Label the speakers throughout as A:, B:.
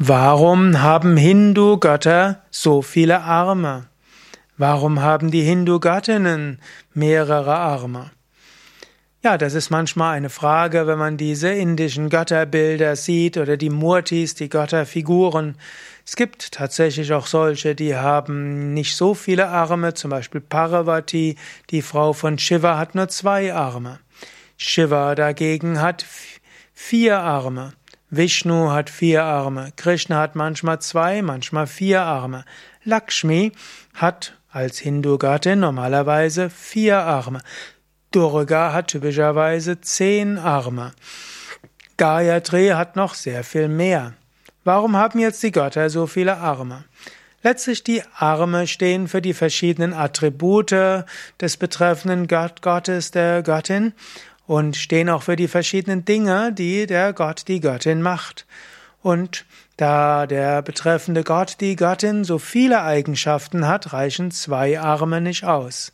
A: Warum haben Hindu-Götter so viele Arme? Warum haben die Hindu-Göttinnen mehrere Arme? Ja, das ist manchmal eine Frage, wenn man diese indischen Götterbilder sieht oder die Murtis, die Götterfiguren. Es gibt tatsächlich auch solche, die haben nicht so viele Arme, zum Beispiel Parvati, die Frau von Shiva, hat nur zwei Arme. Shiva dagegen hat vier Arme. Vishnu hat vier Arme, Krishna hat manchmal zwei, manchmal vier Arme. Lakshmi hat als Hindu-Gattin normalerweise vier Arme. Durga hat typischerweise zehn Arme. Gayatri hat noch sehr viel mehr. Warum haben jetzt die Götter so viele Arme? Letztlich die Arme stehen für die verschiedenen Attribute des betreffenden Gott, Gottes, der Göttin und stehen auch für die verschiedenen Dinge, die der Gott, die Göttin macht. Und da der betreffende Gott, die Göttin so viele Eigenschaften hat, reichen zwei Arme nicht aus.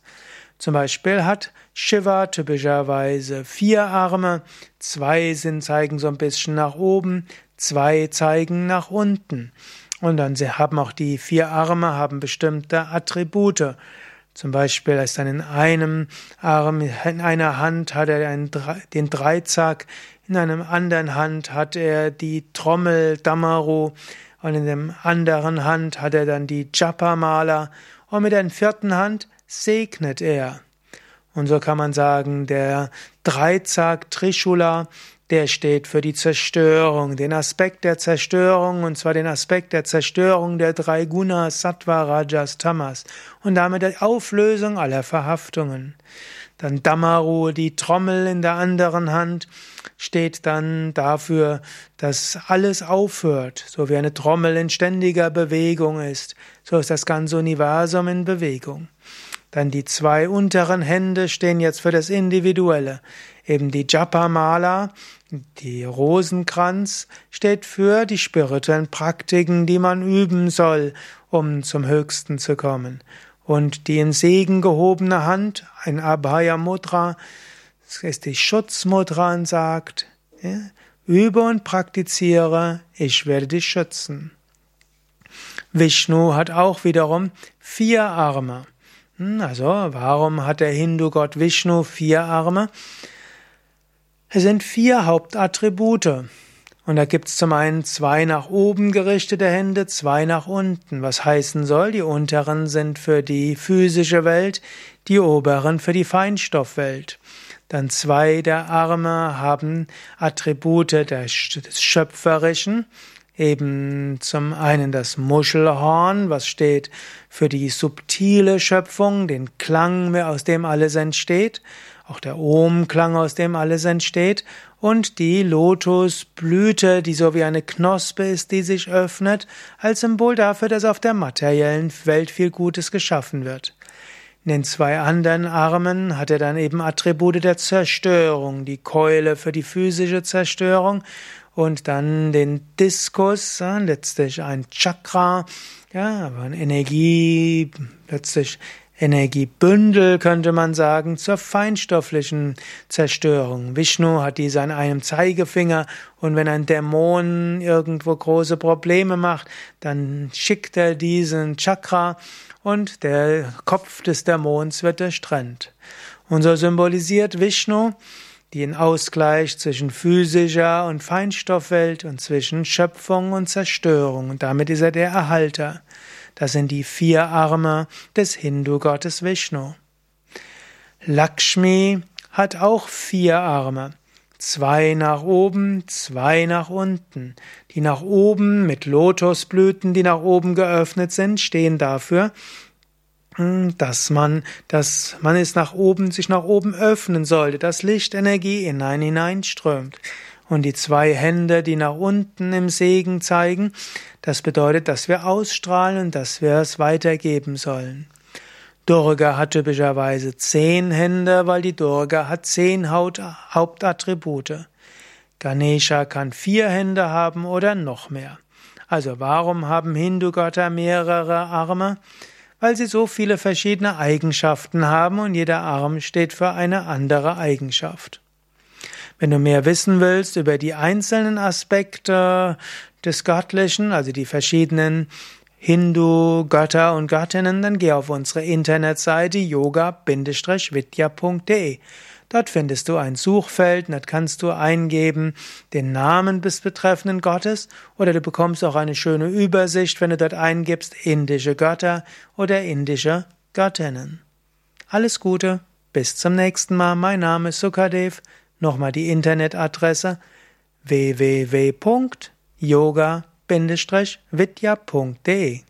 A: Zum Beispiel hat Shiva typischerweise vier Arme, zwei sind, zeigen so ein bisschen nach oben, zwei zeigen nach unten. Und dann sie haben auch die vier Arme, haben bestimmte Attribute. Zum Beispiel ist dann in einem Arm, in einer Hand hat er einen, den Dreizack, in einem anderen Hand hat er die Trommel Damaru und in der anderen Hand hat er dann die Japa-Mala und mit der vierten Hand segnet er. Und so kann man sagen, der Dreizack Trishula der steht für die Zerstörung, den Aspekt der Zerstörung, und zwar den Aspekt der Zerstörung der drei Gunas, Sattva, Rajas, Tamas, und damit der Auflösung aller Verhaftungen. Dann Damaru, die Trommel in der anderen Hand, steht dann dafür, dass alles aufhört, so wie eine Trommel in ständiger Bewegung ist, so ist das ganze Universum in Bewegung. Dann die zwei unteren Hände stehen jetzt für das Individuelle. Eben die Japa-Mala, die Rosenkranz, steht für die spirituellen Praktiken, die man üben soll, um zum Höchsten zu kommen. Und die in Segen gehobene Hand, ein Abhaya Mudra, das ist die Schutzmudra und sagt, übe und praktiziere, ich werde dich schützen. Vishnu hat auch wiederum vier Arme. Hm, also, warum hat der Hindu-Gott Vishnu vier Arme? Es sind vier Hauptattribute. Und da gibt's zum einen zwei nach oben gerichtete Hände, zwei nach unten, was heißen soll, die unteren sind für die physische Welt, die oberen für die Feinstoffwelt. Dann zwei der Arme haben Attribute des Schöpferischen, eben zum einen das Muschelhorn, was steht für die subtile Schöpfung, den Klang, aus dem alles entsteht, auch der Om-Klang, aus dem alles entsteht, und die Lotusblüte, die so wie eine Knospe ist, die sich öffnet, als Symbol dafür, dass auf der materiellen Welt viel Gutes geschaffen wird. In den zwei anderen Armen hat er dann eben Attribute der Zerstörung, die Keule für die physische Zerstörung und dann den Diskus, letztlich ein Chakra, ja, aber eine Energie, letztlich Energiebündel, könnte man sagen, zur feinstofflichen Zerstörung. Vishnu hat diese an einem Zeigefinger und wenn ein Dämon irgendwo große Probleme macht, dann schickt er diesen Chakra und der Kopf des Dämons wird durchtrennt. Und so symbolisiert Vishnu den Ausgleich zwischen physischer und Feinstoffwelt und zwischen Schöpfung und Zerstörung. Und damit ist er der Erhalter. Das sind die vier Arme des Hindu-Gottes Vishnu. Lakshmi hat auch vier Arme. Zwei nach oben, zwei nach unten. Die nach oben mit Lotusblüten, die nach oben geöffnet sind, stehen dafür, dass man, dass man es nach oben, sich nach oben öffnen sollte, dass Lichtenergie hinein hineinströmt. Und die zwei Hände, die nach unten im Segen zeigen, das bedeutet, dass wir ausstrahlen und dass wir es weitergeben sollen. Durga hat typischerweise zehn Hände, weil die Durga hat zehn Hauptattribute. Ganesha kann vier Hände haben oder noch mehr. Also warum haben Hindu-Götter mehrere Arme? Weil sie so viele verschiedene Eigenschaften haben und jeder Arm steht für eine andere Eigenschaft. Wenn du mehr wissen willst über die einzelnen Aspekte des Göttlichen, also die verschiedenen Hindu-Götter und Göttinnen, dann geh auf unsere Internetseite yoga-vidya.de. Dort findest du ein Suchfeld, dort kannst du eingeben den Namen des betreffenden Gottes oder du bekommst auch eine schöne Übersicht, wenn du dort eingibst indische Götter oder indische Göttinnen. Alles Gute, bis zum nächsten Mal. Mein Name ist Sukadev. Nochmal die Internetadresse www.yoga-vidya.de